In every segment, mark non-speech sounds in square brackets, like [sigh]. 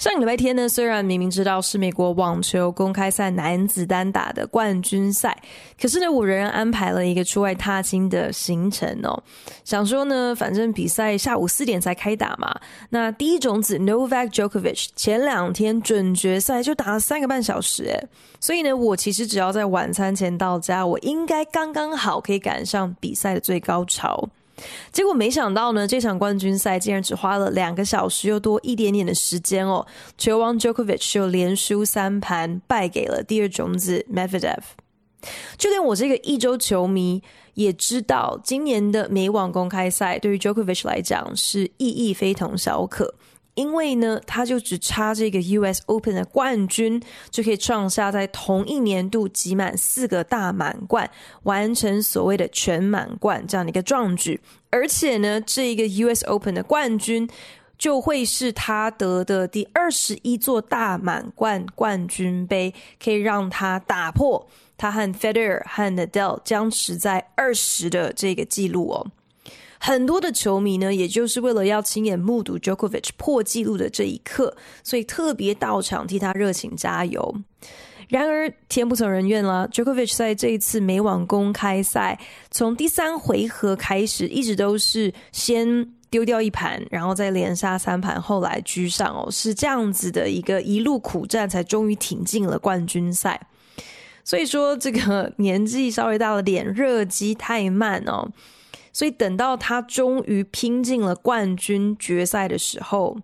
上个礼拜天呢，虽然明明知道是美国网球公开赛男子单打的冠军赛，可是呢，我仍然安排了一个出外踏青的行程哦。想说呢，反正比赛下午四点才开打嘛。那第一种子 Novak Djokovic 前两天准决赛就打了三个半小时，诶，所以呢，我其实只要在晚餐前到家，我应该刚刚好可以赶上比赛的最高潮。结果没想到呢，这场冠军赛竟然只花了两个小时又多一点点的时间哦，球王 Djokovic 就连输三盘，败给了第二种子 Medvedev。就连我这个一周球迷也知道，今年的美网公开赛对于 Djokovic 来讲是意义非同小可。因为呢，他就只差这个 US Open 的冠军，就可以创下在同一年度集满四个大满贯，完成所谓的全满贯这样的一个壮举。而且呢，这一个 US Open 的冠军就会是他得的第二十一座大满贯冠军杯，可以让他打破他和 Federer 和 Nadal 僵持在二十的这个记录哦。很多的球迷呢，也就是为了要亲眼目睹 Djokovic 破纪录的这一刻，所以特别到场替他热情加油。然而天不从人愿了，Djokovic 在这一次美网公开赛，从第三回合开始，一直都是先丢掉一盘，然后再连杀三盘，后来居上哦，是这样子的一个一路苦战，才终于挺进了冠军赛。所以说，这个年纪稍微大了点，热机太慢哦。所以等到他终于拼进了冠军决赛的时候，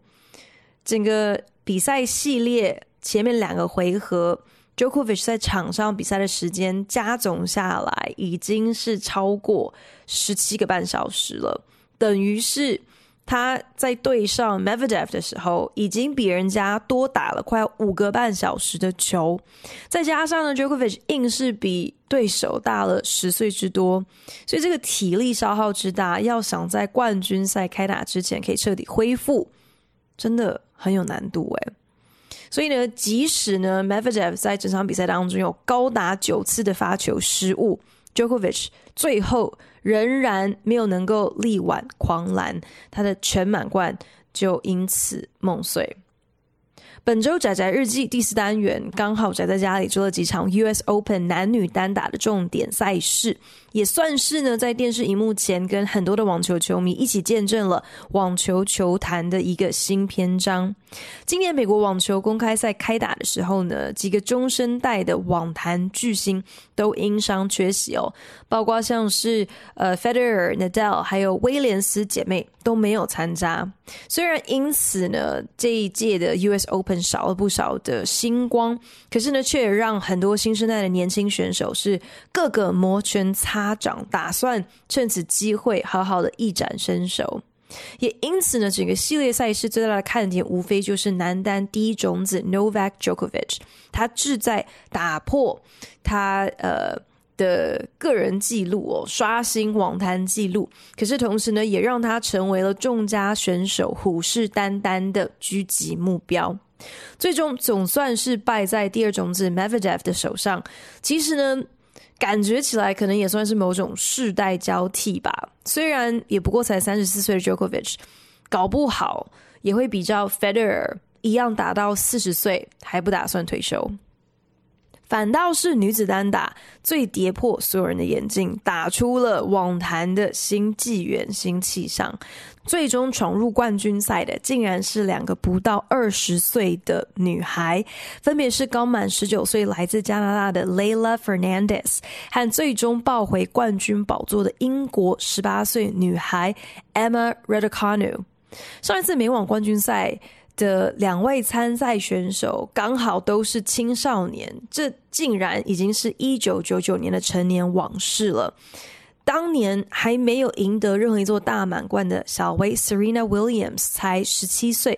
整个比赛系列前面两个回合，Jokovic 在场上比赛的时间加总下来已经是超过十七个半小时了，等于是。他在对上 Medvedev 的时候，已经比人家多打了快五个半小时的球，再加上呢，Jokovic 硬是比对手大了十岁之多，所以这个体力消耗之大，要想在冠军赛开打之前可以彻底恢复，真的很有难度诶。所以呢，即使呢 m e v e d e v 在整场比赛当中有高达九次的发球失误。，Jokovic 最后仍然没有能够力挽狂澜，他的全满贯就因此梦碎。本周宅宅日记第四单元，刚好宅在家里做了几场 US Open 男女单打的重点赛事，也算是呢在电视荧幕前跟很多的网球球迷一起见证了网球球坛的一个新篇章。今年美国网球公开赛开打的时候呢，几个中生代的网坛巨星都因伤缺席哦，包括像是呃 Federer、Nadal 还有威廉斯姐妹都没有参加。虽然因此呢，这一届的 US Open 少了不少的星光，可是呢，却也让很多新生代的年轻选手是个个摩拳擦掌，打算趁此机会好好的一展身手。也因此呢，整个系列赛事最大的看点，无非就是男单第一种子 Novak Djokovic，他志在打破他呃。的个人纪录哦，刷新网坛纪录。可是同时呢，也让他成为了众家选手虎视眈眈的狙击目标。最终总算是败在第二种子 Medvedev 的手上。其实呢，感觉起来可能也算是某种世代交替吧。虽然也不过才三十四岁的 Djokovic，搞不好也会比较 Federer 一样打到四十岁还不打算退休。反倒是女子单打最跌破所有人的眼镜，打出了网坛的新纪元、新气象。最终闯入冠军赛的，竟然是两个不到二十岁的女孩，分别是刚满十九岁来自加拿大的 Leylah Fernandez 和最终抱回冠军宝座的英国十八岁女孩 Emma Raducanu。上一次美网冠军赛的两位参赛选手刚好都是青少年，这竟然已经是一九九九年的成年往事了。当年还没有赢得任何一座大满贯的小威 Serena Williams 才十七岁，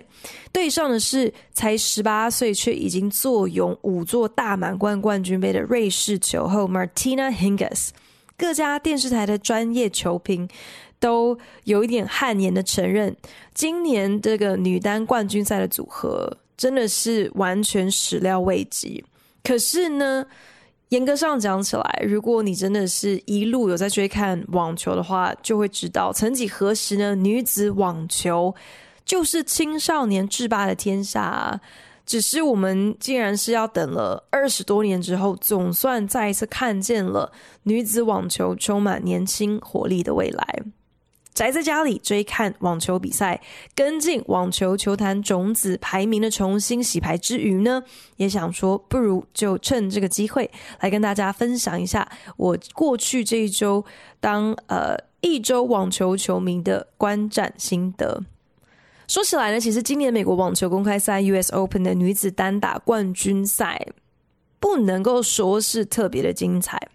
对上的是才十八岁却已经坐拥五座大满贯冠军杯的瑞士球后 Martina Hingis。各家电视台的专业球评都有一点汗颜的承认，今年这个女单冠军赛的组合真的是完全始料未及。可是呢，严格上讲起来，如果你真的是一路有在追看网球的话，就会知道，曾几何时呢，女子网球就是青少年制霸的天下啊。只是我们竟然是要等了二十多年之后，总算再一次看见了女子网球充满年轻活力的未来。宅在家里追看网球比赛，跟进网球球坛种子排名的重新洗牌之余呢，也想说，不如就趁这个机会来跟大家分享一下我过去这一周当呃一周网球球迷的观战心得。说起来呢，其实今年美国网球公开赛 US Open 的女子单打冠军赛不能够说是特别的精彩。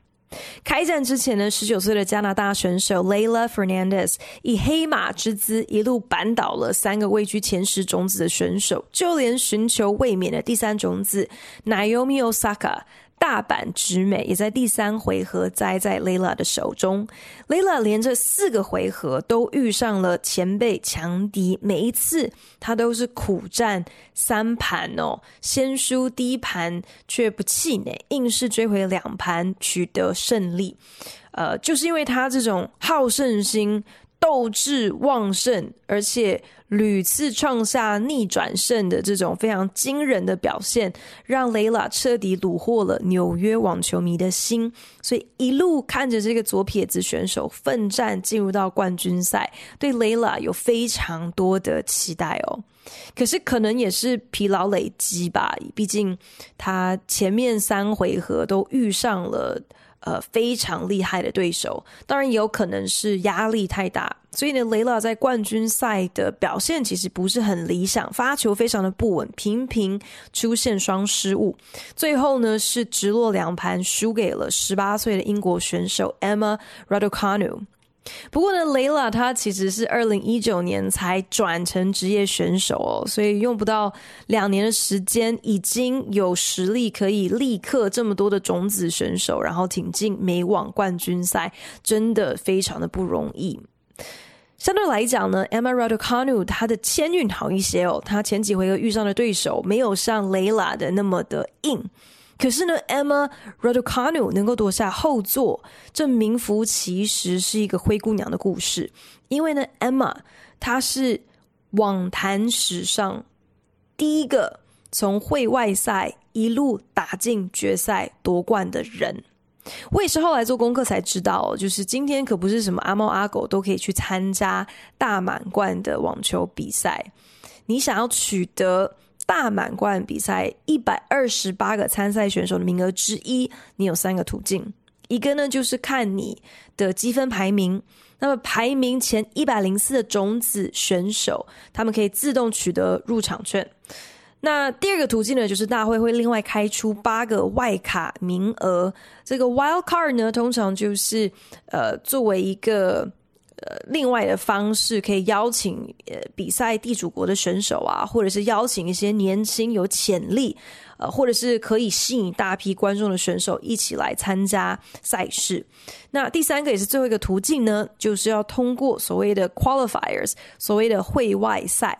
开战之前呢，十九岁的加拿大选手 Leylah Fernandez 以黑马之姿一路扳倒了三个位居前十种子的选手，就连寻求卫冕的第三种子 Naomi Osaka 大阪直美也在第三回合栽在 Lela 的手中。Leylah 连着四个回合都遇上了前辈强敌，每一次他都是苦战三盘哦，先输第一盘却不气馁，硬是追回两盘取得胜利。呃，就是因为他这种好胜心。斗志旺盛，而且屡次创下逆转胜的这种非常惊人的表现，让雷拉彻底虏获了纽约网球迷的心。所以一路看着这个左撇子选手奋战进入到冠军赛，对雷拉有非常多的期待哦。可是可能也是疲劳累积吧，毕竟他前面三回合都遇上了。呃，非常厉害的对手，当然也有可能是压力太大，所以呢，雷拉在冠军赛的表现其实不是很理想，发球非常的不稳，频频出现双失误，最后呢是直落两盘输给了十八岁的英国选手 Emma Raducanu。不过呢，雷拉她其实是二零一九年才转成职业选手哦，所以用不到两年的时间，已经有实力可以立刻这么多的种子选手，然后挺进美网冠军赛，真的非常的不容易。相对来讲呢，Emma Raducanu 她的签运好一些哦，她前几回合遇上的对手没有像雷拉的那么的硬。可是呢，Emma Raducanu 能够夺下后座，这名副其实是一个灰姑娘的故事。因为呢，Emma 她是网坛史上第一个从会外赛一路打进决赛夺冠的人。我也是后来做功课才知道，就是今天可不是什么阿猫阿狗都可以去参加大满贯的网球比赛。你想要取得大满贯比赛一百二十八个参赛选手的名额之一，你有三个途径。一个呢，就是看你的积分排名。那么排名前一百零四的种子选手，他们可以自动取得入场券。那第二个途径呢，就是大会会另外开出八个外卡名额。这个 wild card 呢，通常就是呃作为一个。呃，另外的方式可以邀请呃比赛地主国的选手啊，或者是邀请一些年轻有潜力，呃，或者是可以吸引大批观众的选手一起来参加赛事。那第三个也是最后一个途径呢，就是要通过所谓的 qualifiers，所谓的会外赛。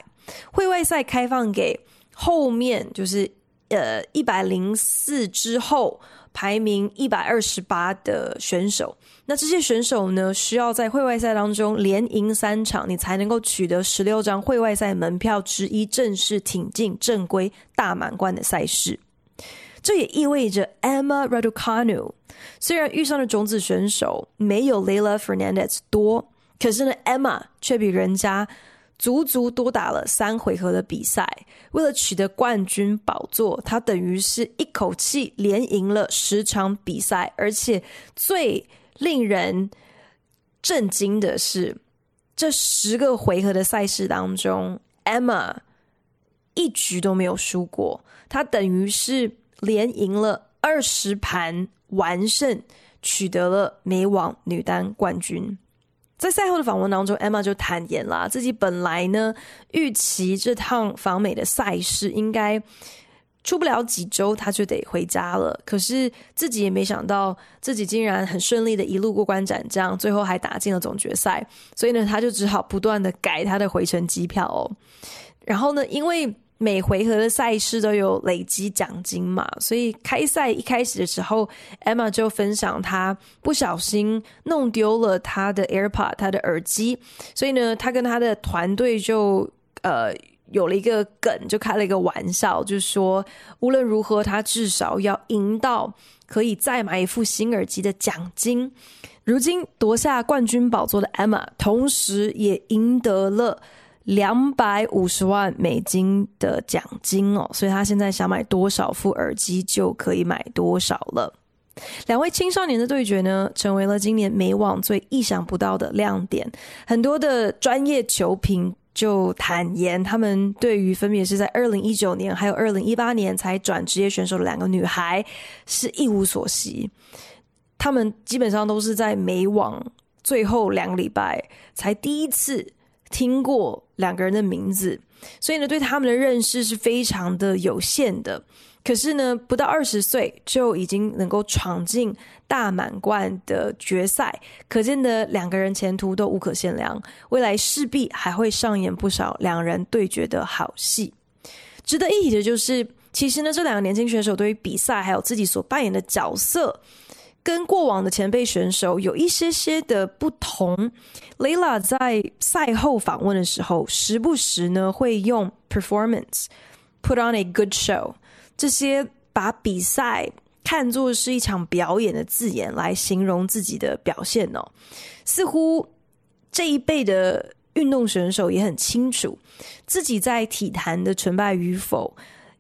会外赛开放给后面就是呃一百零四之后。排名一百二十八的选手，那这些选手呢，需要在会外赛当中连赢三场，你才能够取得十六张会外赛门票之一，正式挺进正规大满贯的赛事。这也意味着 Emma Raducanu 虽然遇上的种子选手没有 Leylah Fernandez 多，可是呢，Emma 却比人家。足足多打了三回合的比赛，为了取得冠军宝座，他等于是一口气连赢了十场比赛，而且最令人震惊的是，这十个回合的赛事当中，Emma 一局都没有输过，他等于是连赢了二十盘完胜。取得了美网女单冠军。在赛后的访问当中，Emma 就坦言啦，自己本来呢预期这趟访美的赛事应该出不了几周，他就得回家了。可是自己也没想到，自己竟然很顺利的一路过关斩将，最后还打进了总决赛。所以呢，他就只好不断的改他的回程机票哦。然后呢，因为每回合的赛事都有累积奖金嘛，所以开赛一开始的时候，Emma 就分享她不小心弄丢了她的 AirPod，她的耳机，所以呢，她跟她的团队就呃有了一个梗，就开了一个玩笑，就是说无论如何，她至少要赢到可以再买一副新耳机的奖金。如今夺下冠军宝座的 Emma，同时也赢得了。两百五十万美金的奖金哦，所以他现在想买多少副耳机就可以买多少了。两位青少年的对决呢，成为了今年美网最意想不到的亮点。很多的专业球评就坦言，他们对于分别是在二零一九年还有二零一八年才转职业选手的两个女孩是一无所惜。他们基本上都是在美网最后两个礼拜才第一次。听过两个人的名字，所以呢，对他们的认识是非常的有限的。可是呢，不到二十岁就已经能够闯进大满贯的决赛，可见的两个人前途都无可限量。未来势必还会上演不少两人对决的好戏。值得一提的就是，其实呢，这两个年轻选手对于比赛还有自己所扮演的角色。跟过往的前辈选手有一些些的不同。Layla 在赛后访问的时候，时不时呢会用 performance、put on a good show 这些把比赛看作是一场表演的字眼来形容自己的表现哦。似乎这一辈的运动选手也很清楚自己在体坛的成败与否，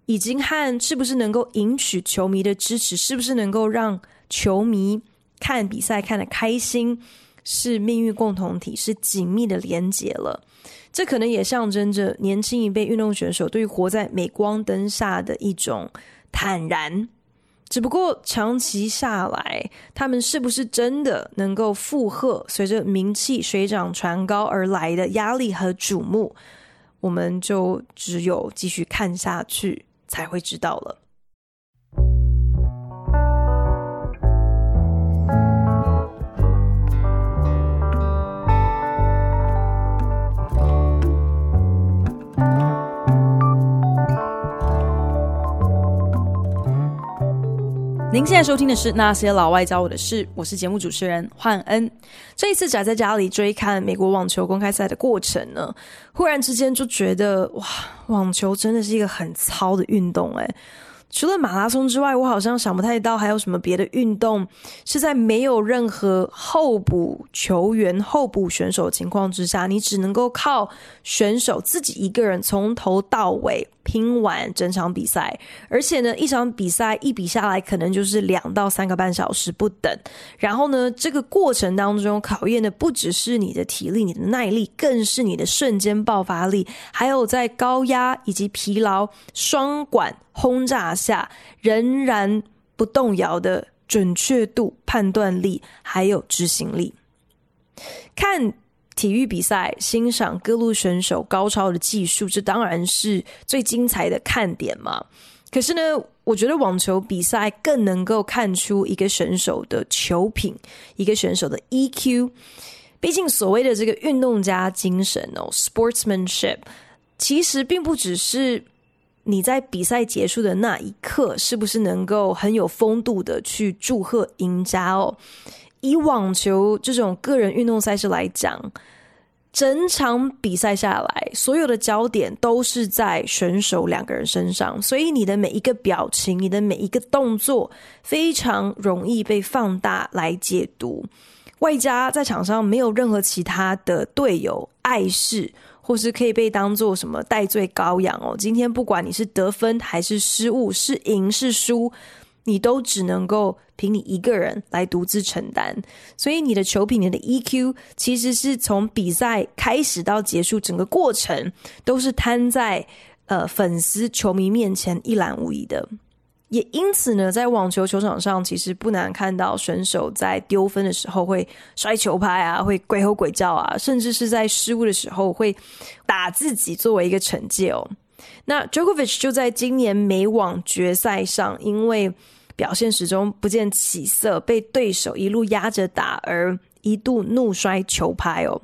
已经和是不是能够赢取球迷的支持，是不是能够让。球迷看比赛看得开心，是命运共同体，是紧密的连结了。这可能也象征着年轻一辈运动选手对于活在镁光灯下的一种坦然。只不过长期下来，他们是不是真的能够负荷随着名气水涨船高而来的压力和瞩目，我们就只有继续看下去才会知道了。您现在收听的是《那些老外教我的事》，我是节目主持人焕恩。这一次宅在家里追看美国网球公开赛的过程呢，忽然之间就觉得哇，网球真的是一个很糙的运动诶。除了马拉松之外，我好像想不太到还有什么别的运动是在没有任何候补球员、候补选手情况之下，你只能够靠选手自己一个人从头到尾拼完整场比赛。而且呢，一场比赛一比下来，可能就是两到三个半小时不等。然后呢，这个过程当中考验的不只是你的体力、你的耐力，更是你的瞬间爆发力，还有在高压以及疲劳双管轰炸下仍然不动摇的准确度、判断力，还有执行力。看体育比赛，欣赏各路选手高超的技术，这当然是最精彩的看点嘛。可是呢，我觉得网球比赛更能够看出一个选手的球品，一个选手的 EQ。毕竟所谓的这个运动家精神哦，sportsmanship，其实并不只是。你在比赛结束的那一刻，是不是能够很有风度的去祝贺赢家哦？以网球这种个人运动赛事来讲，整场比赛下来，所有的焦点都是在选手两个人身上，所以你的每一个表情，你的每一个动作，非常容易被放大来解读。外加在场上没有任何其他的队友碍事。或是可以被当做什么戴罪羔羊哦？今天不管你是得分还是失误，是赢是输，你都只能够凭你一个人来独自承担。所以你的球品、你的 EQ，其实是从比赛开始到结束，整个过程都是摊在呃粉丝、球迷面前一览无遗的。也因此呢，在网球球场上，其实不难看到选手在丢分的时候会摔球拍啊，会鬼吼鬼叫啊，甚至是在失误的时候会打自己作为一个惩戒哦。那 Djokovic 就在今年美网决赛上，因为表现始终不见起色，被对手一路压着打，而一度怒摔球拍哦。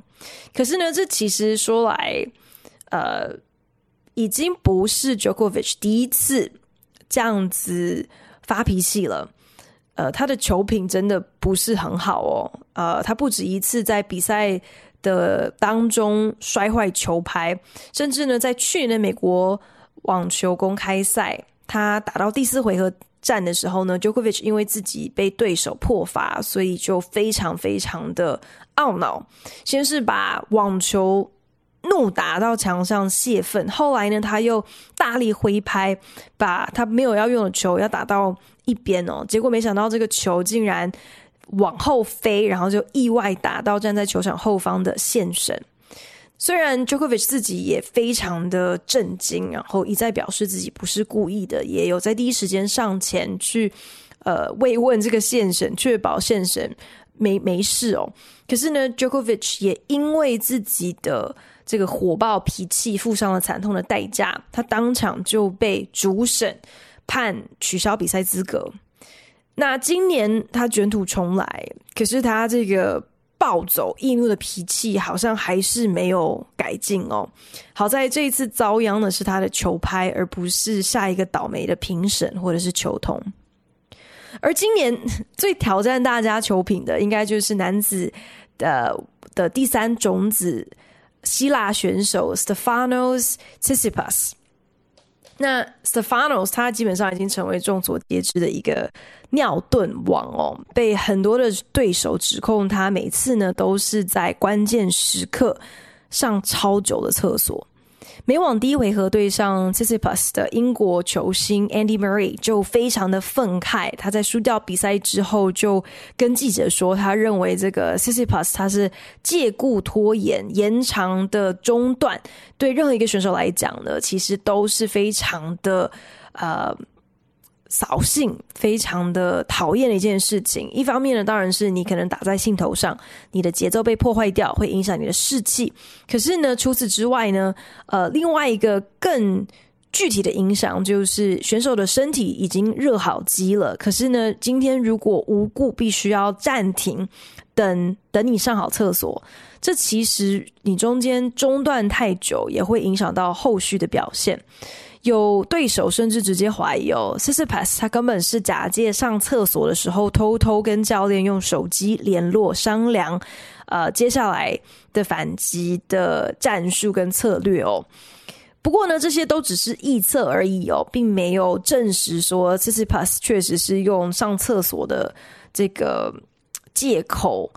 可是呢，这其实说来，呃，已经不是 Djokovic 第一次。这样子发脾气了，呃，他的球品真的不是很好哦，呃，他不止一次在比赛的当中摔坏球拍，甚至呢，在去年的美国网球公开赛，他打到第四回合战的时候呢，Djokovic 因为自己被对手破发，所以就非常非常的懊恼，先是把网球。怒打到墙上泄愤，后来呢，他又大力挥拍，把他没有要用的球要打到一边哦，结果没想到这个球竟然往后飞，然后就意外打到站在球场后方的线神。虽然 Djokovic 自己也非常的震惊，然后一再表示自己不是故意的，也有在第一时间上前去呃慰问这个线神，确保线神没没事哦。可是呢，Djokovic 也因为自己的这个火爆脾气付上了惨痛的代价，他当场就被主审判取消比赛资格。那今年他卷土重来，可是他这个暴走易怒的脾气好像还是没有改进哦。好在这一次遭殃的是他的球拍，而不是下一个倒霉的评审或者是球童。而今年最挑战大家球品的，应该就是男子的的第三种子。希腊选手 Stefanos Tsitsipas，那 Stefanos 他基本上已经成为众所皆知的一个尿遁王哦，被很多的对手指控他每次呢都是在关键时刻上超久的厕所。美网第一回合对上 c i s i p a s 的英国球星 Andy Murray 就非常的愤慨，他在输掉比赛之后就跟记者说，他认为这个 c i s i p a s 他是借故拖延、延长的中断，对任何一个选手来讲呢，其实都是非常的呃。扫兴，非常的讨厌的一件事情。一方面呢，当然是你可能打在兴头上，你的节奏被破坏掉，会影响你的士气。可是呢，除此之外呢，呃，另外一个更具体的影响就是选手的身体已经热好机了。可是呢，今天如果无故必须要暂停，等等你上好厕所，这其实你中间中断太久，也会影响到后续的表现。有对手甚至直接怀疑哦，Tsitsipas 他根本是假借上厕所的时候，偷偷跟教练用手机联络商量，呃，接下来的反击的战术跟策略哦。不过呢，这些都只是臆测而已哦，并没有证实说 Tsitsipas 确实是用上厕所的这个借口。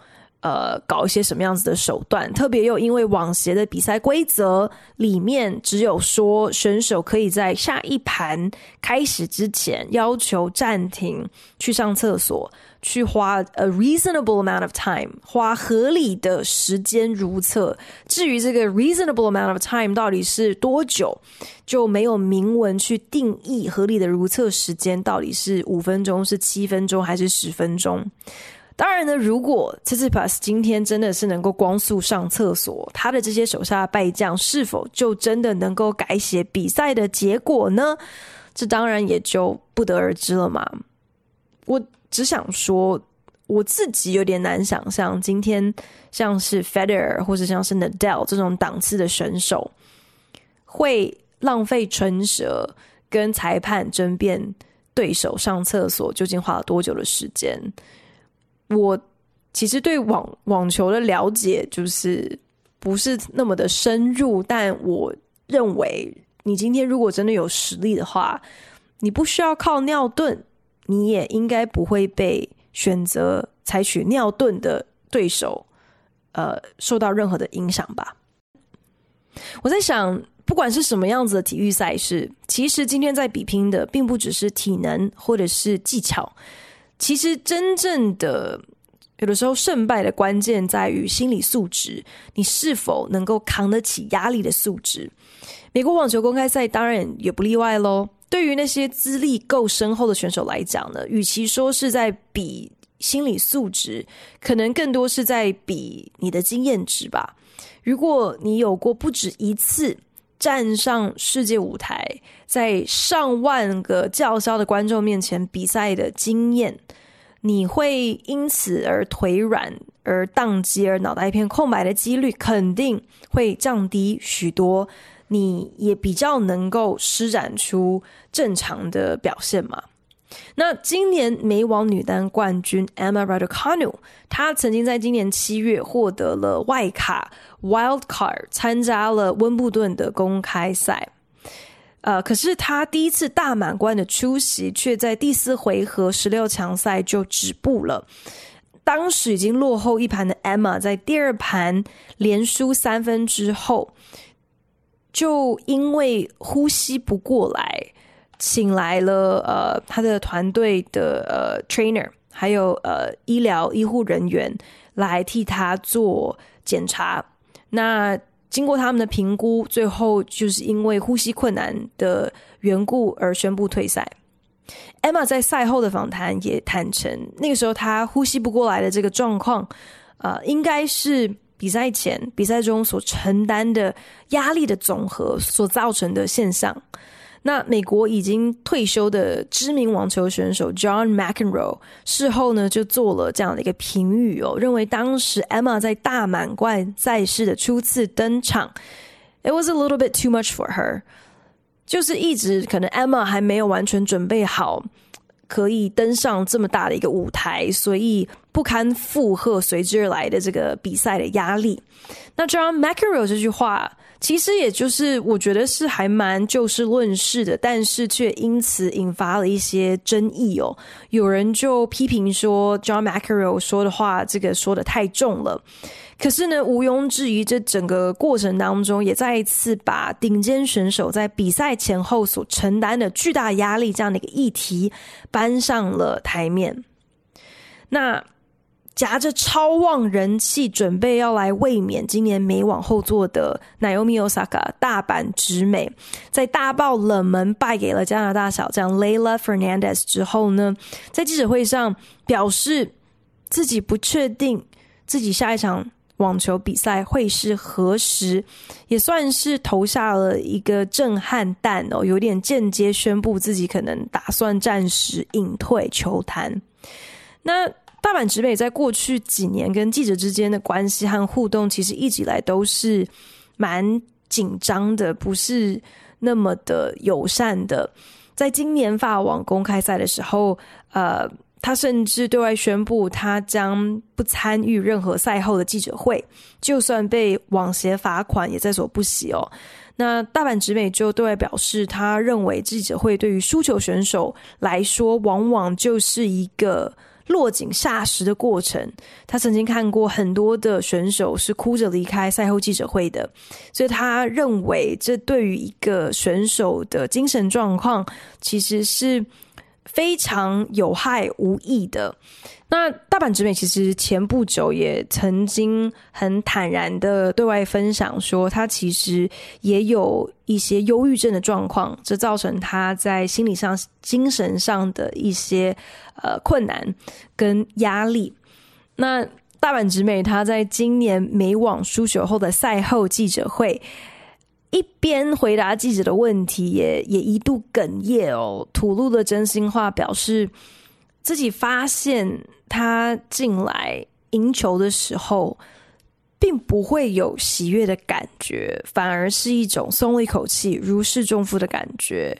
呃，搞一些什么样子的手段？特别又因为网协的比赛规则里面只有说选手可以在下一盘开始之前要求暂停去上厕所，去花 a reasonable amount of time，花合理的时间如厕。至于这个 reasonable amount of time 到底是多久，就没有明文去定义合理的如厕时间到底是五分钟、是七分钟还是十分钟。当然呢，如果 Tsitsipas 今天真的是能够光速上厕所，他的这些手下败将是否就真的能够改写比赛的结果呢？这当然也就不得而知了嘛。我只想说，我自己有点难想象，今天像是 Federer 或者像是 Nadal 这种档次的选手，会浪费唇舌跟裁判争辩对手上厕所究竟花了多久的时间。我其实对网网球的了解就是不是那么的深入，但我认为你今天如果真的有实力的话，你不需要靠尿遁，你也应该不会被选择采取尿遁的对手，呃，受到任何的影响吧。我在想，不管是什么样子的体育赛事，其实今天在比拼的并不只是体能或者是技巧。其实，真正的有的时候胜败的关键在于心理素质，你是否能够扛得起压力的素质。美国网球公开赛当然也不例外喽。对于那些资历够深厚的选手来讲呢，与其说是在比心理素质，可能更多是在比你的经验值吧。如果你有过不止一次站上世界舞台，在上万个叫嚣的观众面前比赛的经验，你会因此而腿软、而宕机、而脑袋一片空白的几率，肯定会降低许多。你也比较能够施展出正常的表现嘛？那今年美网女单冠军 Emma Raducanu，她曾经在今年七月获得了外卡 Wild Card，参加了温布顿的公开赛。呃，可是她第一次大满贯的出席，却在第四回合十六强赛就止步了。当时已经落后一盘的 Emma，在第二盘连输三分之后。就因为呼吸不过来，请来了呃他的团队的呃 trainer，还有呃医疗医护人员来替他做检查。那经过他们的评估，最后就是因为呼吸困难的缘故而宣布退赛。Emma 在赛后的访谈也坦诚，那个时候他呼吸不过来的这个状况，呃，应该是。比赛前、比赛中所承担的压力的总和所造成的现象。那美国已经退休的知名网球选手 John McEnroe 事后呢就做了这样的一个评语哦，认为当时 Emma 在大满贯赛事的初次登场，It was a little bit too much for her，就是一直可能 Emma 还没有完全准备好。可以登上这么大的一个舞台，所以不堪负荷随之而来的这个比赛的压力。那 John McEnroe 这句话，其实也就是我觉得是还蛮就事论事的，但是却因此引发了一些争议哦。有人就批评说，John McEnroe 说的话，这个说得太重了。可是呢，毋庸置疑，这整个过程当中也再一次把顶尖选手在比赛前后所承担的巨大压力这样的一个议题搬上了台面。那夹着超旺人气，准备要来卫冕今年美网后座的 Naomi Osaka 大阪直美，在大爆冷门败给了加拿大小将 Leylah Fernandez 之后呢，在记者会上表示自己不确定自己下一场。网球比赛会是何时？也算是投下了一个震撼弹哦，有点间接宣布自己可能打算暂时隐退球坛。那大阪直美在过去几年跟记者之间的关系和互动，其实一直以来都是蛮紧张的，不是那么的友善的。在今年法网公开赛的时候，呃。他甚至对外宣布，他将不参与任何赛后的记者会，就算被网协罚款也在所不惜哦。那大阪直美就对外表示，他认为记者会对于输球选手来说，往往就是一个落井下石的过程。他曾经看过很多的选手是哭着离开赛后记者会的，所以他认为这对于一个选手的精神状况，其实是。非常有害无益的。那大阪直美其实前不久也曾经很坦然的对外分享说，他其实也有一些忧郁症的状况，这造成他在心理上、精神上的一些呃困难跟压力。那大阪直美他在今年美网输球后的赛后记者会。一边回答记者的问题也，也一度哽咽哦，吐露了真心话，表示自己发现他进来赢球的时候，并不会有喜悦的感觉，反而是一种松了一口气、如释重负的感觉。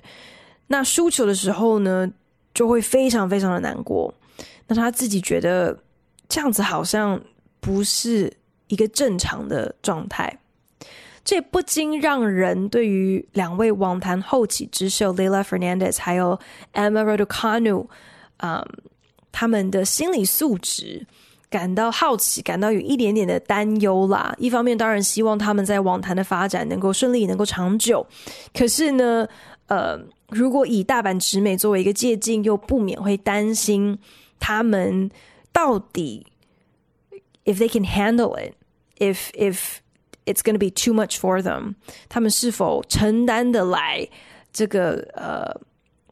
那输球的时候呢，就会非常非常的难过。那他自己觉得这样子好像不是一个正常的状态。这不禁让人对于两位网坛后起之秀 Lila Fernandez 还有 Emma Raducanu，嗯，他们的心理素质感到好奇，感到有一点点的担忧啦。一方面，当然希望他们在网坛的发展能够顺利，能够长久。可是呢，呃，如果以大阪直美作为一个借鉴，又不免会担心他们到底 if they can handle it，if if It's going to be too much for them。他们是否承担得来这个呃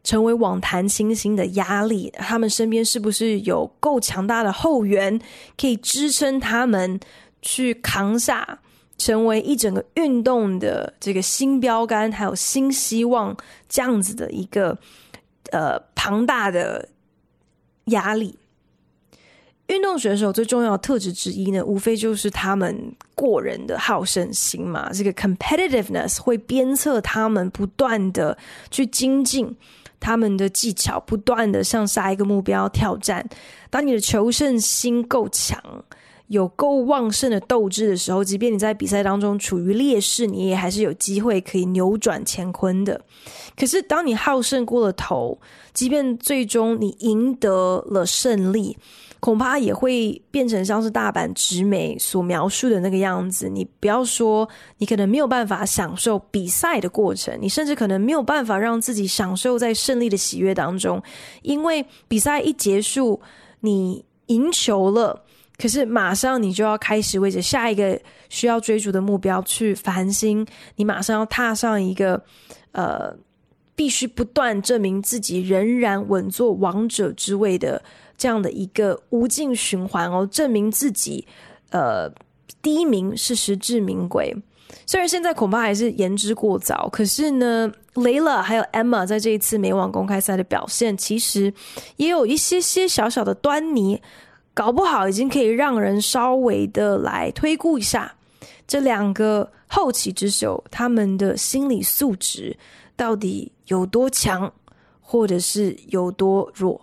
成为网坛新星的压力，他们身边是不是有够强大的后援，可以支撑他们去扛下，成为一整个运动的这个新标杆，还有新希望这样子的一个呃庞大的压力。运动选手最重要的特质之一呢，无非就是他们过人的好胜心嘛。这个 competitiveness 会鞭策他们不断的去精进他们的技巧，不断的向下一个目标挑战。当你的求胜心够强，有够旺盛的斗志的时候，即便你在比赛当中处于劣势，你也还是有机会可以扭转乾坤的。可是，当你好胜过了头，即便最终你赢得了胜利，恐怕也会变成像是大阪直美所描述的那个样子。你不要说，你可能没有办法享受比赛的过程，你甚至可能没有办法让自己享受在胜利的喜悦当中，因为比赛一结束，你赢球了，可是马上你就要开始为着下一个需要追逐的目标去烦心，你马上要踏上一个呃，必须不断证明自己仍然稳坐王者之位的。这样的一个无尽循环哦，证明自己，呃，第一名是实至名归。虽然现在恐怕还是言之过早，可是呢，Lala 还有 Emma 在这一次美网公开赛的表现，其实也有一些些小小的端倪，搞不好已经可以让人稍微的来推估一下，这两个后起之秀他们的心理素质到底有多强，或者是有多弱。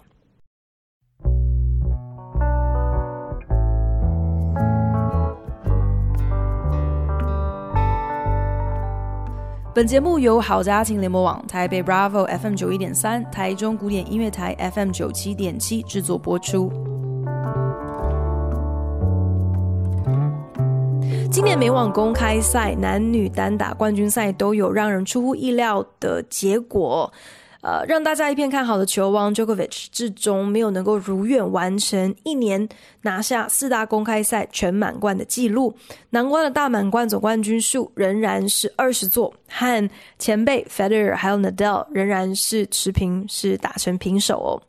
本节目由好家庭联盟网、台北 Bravo FM 九一点三、台中古典音乐台 FM 九七点七制作播出。今年美网公开赛男女单打冠军赛都有让人出乎意料的结果。呃，让大家一片看好的球王 Djokovic 至终没有能够如愿完成一年拿下四大公开赛全满贯的记录，难关的大满贯总冠军数仍然是二十座，和前辈 Federer 还有 Nadal 仍然是持平，是打成平手哦。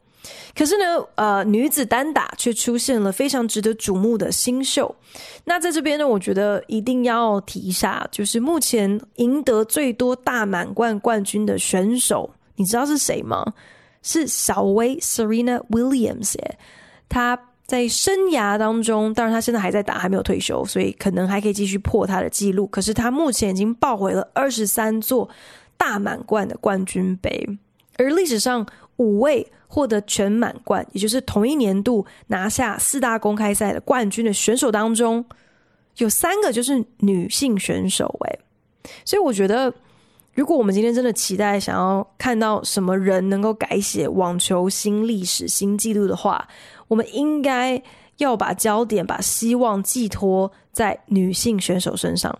可是呢，呃，女子单打却出现了非常值得瞩目的新秀。那在这边呢，我觉得一定要提一下，就是目前赢得最多大满贯冠军的选手。你知道是谁吗？是小威 Serena Williams 耶。她在生涯当中，当然她现在还在打，还没有退休，所以可能还可以继续破她的记录。可是她目前已经抱回了二十三座大满贯的冠军杯，而历史上五位获得全满贯，也就是同一年度拿下四大公开赛的冠军的选手当中，有三个就是女性选手哎，所以我觉得。如果我们今天真的期待想要看到什么人能够改写网球新历史、新纪录的话，我们应该要把焦点、把希望寄托在女性选手身上。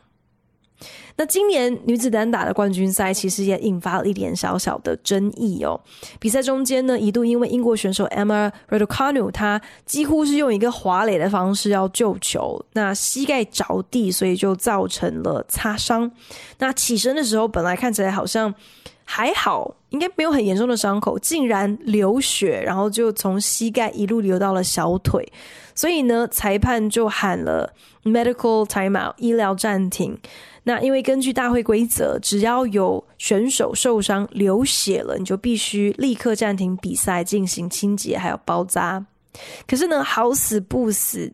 那今年女子单打的冠军赛其实也引发了一点小小的争议哦。比赛中间呢，一度因为英国选手 Emma Raducanu 她几乎是用一个滑垒的方式要救球，那膝盖着地，所以就造成了擦伤。那起身的时候，本来看起来好像还好，应该没有很严重的伤口，竟然流血，然后就从膝盖一路流到了小腿，所以呢，裁判就喊了 medical timeout 医疗暂停。那因为根据大会规则，只要有选手受伤流血了，你就必须立刻暂停比赛进行清洁还有包扎。可是呢，好死不死，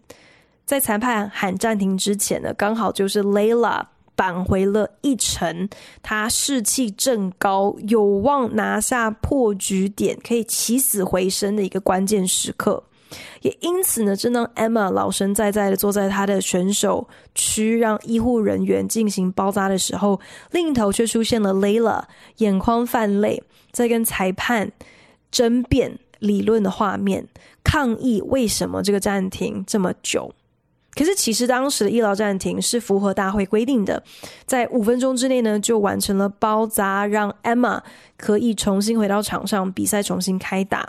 在裁判喊暂停之前呢，刚好就是 Layla 扳回了一城，他士气正高，有望拿下破局点，可以起死回生的一个关键时刻。也因此呢，正当 Emma 老神在在的坐在他的选手区，让医护人员进行包扎的时候，另一头却出现了 Layla，眼眶泛泪，在跟裁判争辩理论的画面，抗议为什么这个暂停这么久。可是其实当时的医疗暂停是符合大会规定的，在五分钟之内呢就完成了包扎，让 Emma 可以重新回到场上，比赛重新开打。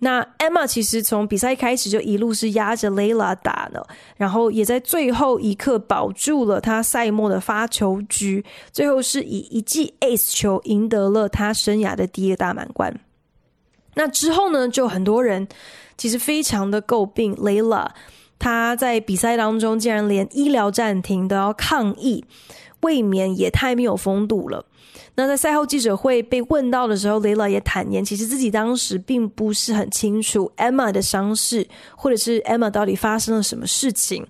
那 Emma 其实从比赛开始就一路是压着 Layla 打的，然后也在最后一刻保住了他赛末的发球局，最后是以一记 Ace 球赢得了他生涯的第一个大满贯。那之后呢，就很多人其实非常的诟病 Layla，他在比赛当中竟然连医疗暂停都要抗议，未免也太没有风度了。那在赛后记者会被问到的时候，Layla 也坦言，其实自己当时并不是很清楚 Emma 的伤势，或者是 Emma 到底发生了什么事情。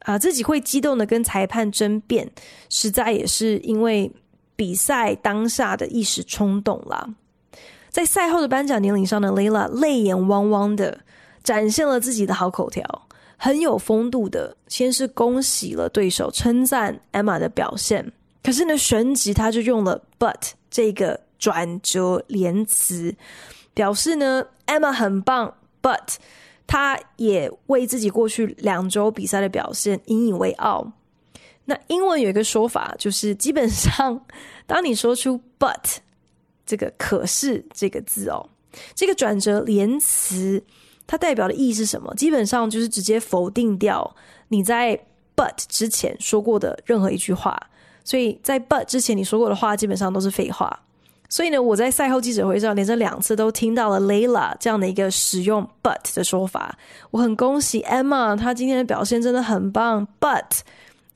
啊、自己会激动的跟裁判争辩，实在也是因为比赛当下的一时冲动啦。在赛后的颁奖典礼上呢，Layla 泪眼汪汪的展现了自己的好口条，很有风度的，先是恭喜了对手，称赞 Emma 的表现。可是呢，旋即他就用了 but 这个转折连词，表示呢 Emma 很棒，but 他也为自己过去两周比赛的表现引以为傲。那英文有一个说法，就是基本上 [laughs] 当你说出 but 这个可是这个字哦，这个转折连词它代表的意义是什么？基本上就是直接否定掉你在 but 之前说过的任何一句话。所以在 but 之前你说过的话基本上都是废话。所以呢，我在赛后记者会上连着两次都听到了 Layla 这样的一个使用 but 的说法。我很恭喜 Emma，她今天的表现真的很棒。But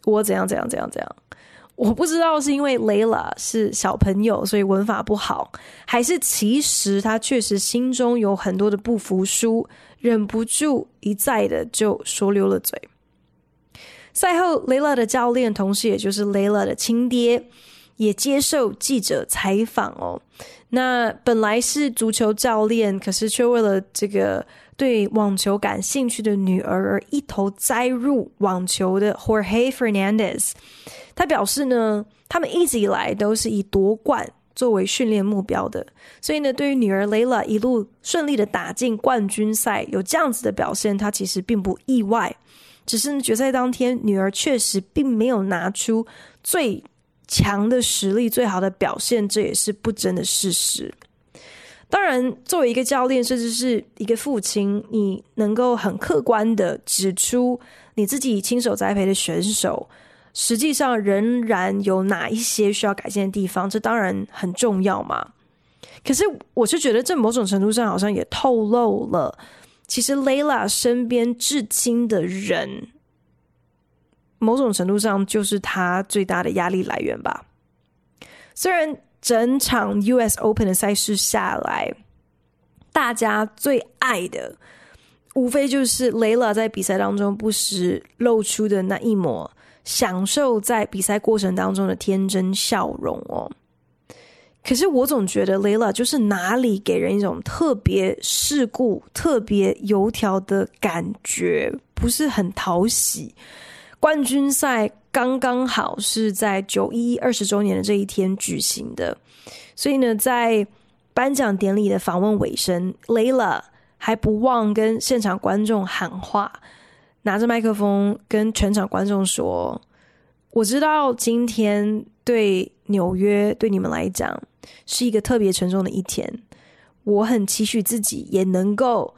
我怎样怎样怎样怎样？我不知道是因为 Layla 是小朋友，所以文法不好，还是其实她确实心中有很多的不服输，忍不住一再的就说溜了嘴。赛后，Layla 的教练，同时也就是 Layla 的亲爹，也接受记者采访哦。那本来是足球教练，可是却为了这个对网球感兴趣的女儿而一头栽入网球的 Jorge Fernandez，他表示呢，他们一直以来都是以夺冠作为训练目标的，所以呢，对于女儿 Layla 一路顺利的打进冠军赛，有这样子的表现，他其实并不意外。只是决赛当天，女儿确实并没有拿出最强的实力、最好的表现，这也是不争的事实。当然，作为一个教练，甚至是一个父亲，你能够很客观的指出你自己亲手栽培的选手，实际上仍然有哪一些需要改进的地方，这当然很重要嘛。可是，我是觉得这某种程度上好像也透露了。其实 Layla 身边至亲的人，某种程度上就是他最大的压力来源吧。虽然整场 US Open 的赛事下来，大家最爱的无非就是 Layla 在比赛当中不时露出的那一抹享受在比赛过程当中的天真笑容哦。可是我总觉得 Layla 就是哪里给人一种特别世故、特别油条的感觉，不是很讨喜。冠军赛刚刚好是在九一一二十周年的这一天举行的，所以呢，在颁奖典礼的访问尾声，Layla 还不忘跟现场观众喊话，拿着麦克风跟全场观众说：“我知道今天对纽约对你们来讲。”是一个特别沉重的一天，我很期许自己也能够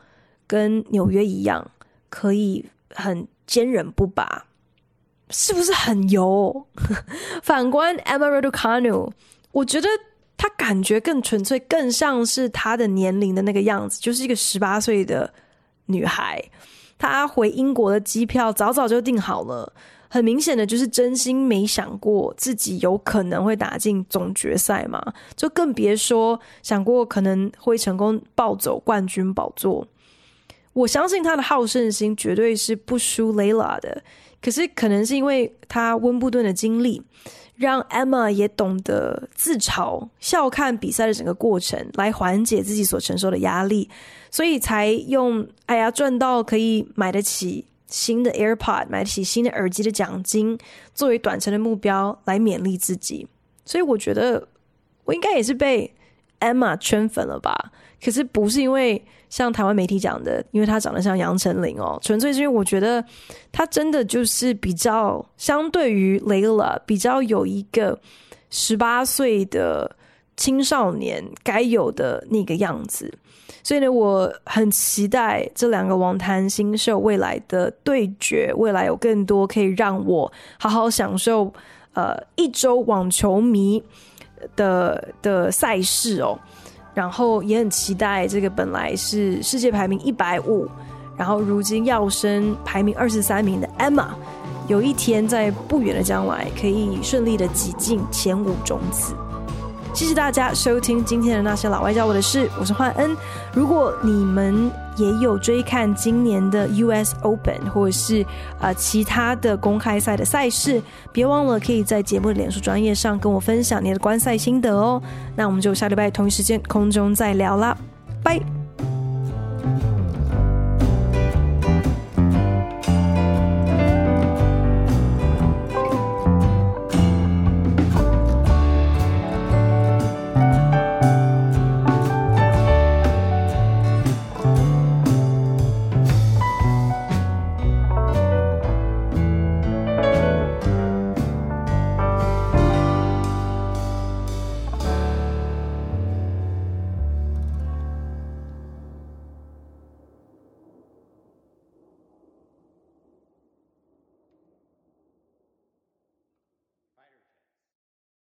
跟纽约一样，可以很坚韧不拔，是不是很油？[laughs] 反观 Emma r a d u c a n o 我觉得她感觉更纯粹，更像是她的年龄的那个样子，就是一个十八岁的女孩。他回英国的机票早早就订好了。很明显的就是真心没想过自己有可能会打进总决赛嘛，就更别说想过可能会成功抱走冠军宝座。我相信他的好胜心绝对是不输雷拉的，可是可能是因为他温布顿的经历，让 Emma 也懂得自嘲、笑看比赛的整个过程，来缓解自己所承受的压力，所以才用“哎呀，赚到可以买得起”。新的 AirPod，买得起新的耳机的奖金，作为短程的目标来勉励自己。所以我觉得我应该也是被 Emma 圈粉了吧？可是不是因为像台湾媒体讲的，因为他长得像杨丞琳哦，纯粹是因为我觉得他真的就是比较相对于 Layla 比较有一个十八岁的青少年该有的那个样子。所以呢，我很期待这两个网坛新秀未来的对决，未来有更多可以让我好好享受，呃，一周网球迷的的赛事哦。然后也很期待这个本来是世界排名一百五，然后如今要升排名二十三名的 Emma，有一天在不远的将来可以顺利的挤进前五种子。谢谢大家收听今天的那些老外教我的事，我是焕恩。如果你们也有追看今年的 US Open 或是啊、呃、其他的公开赛的赛事，别忘了可以在节目的脸书专业上跟我分享你的观赛心得哦。那我们就下礼拜同一时间空中再聊啦，拜。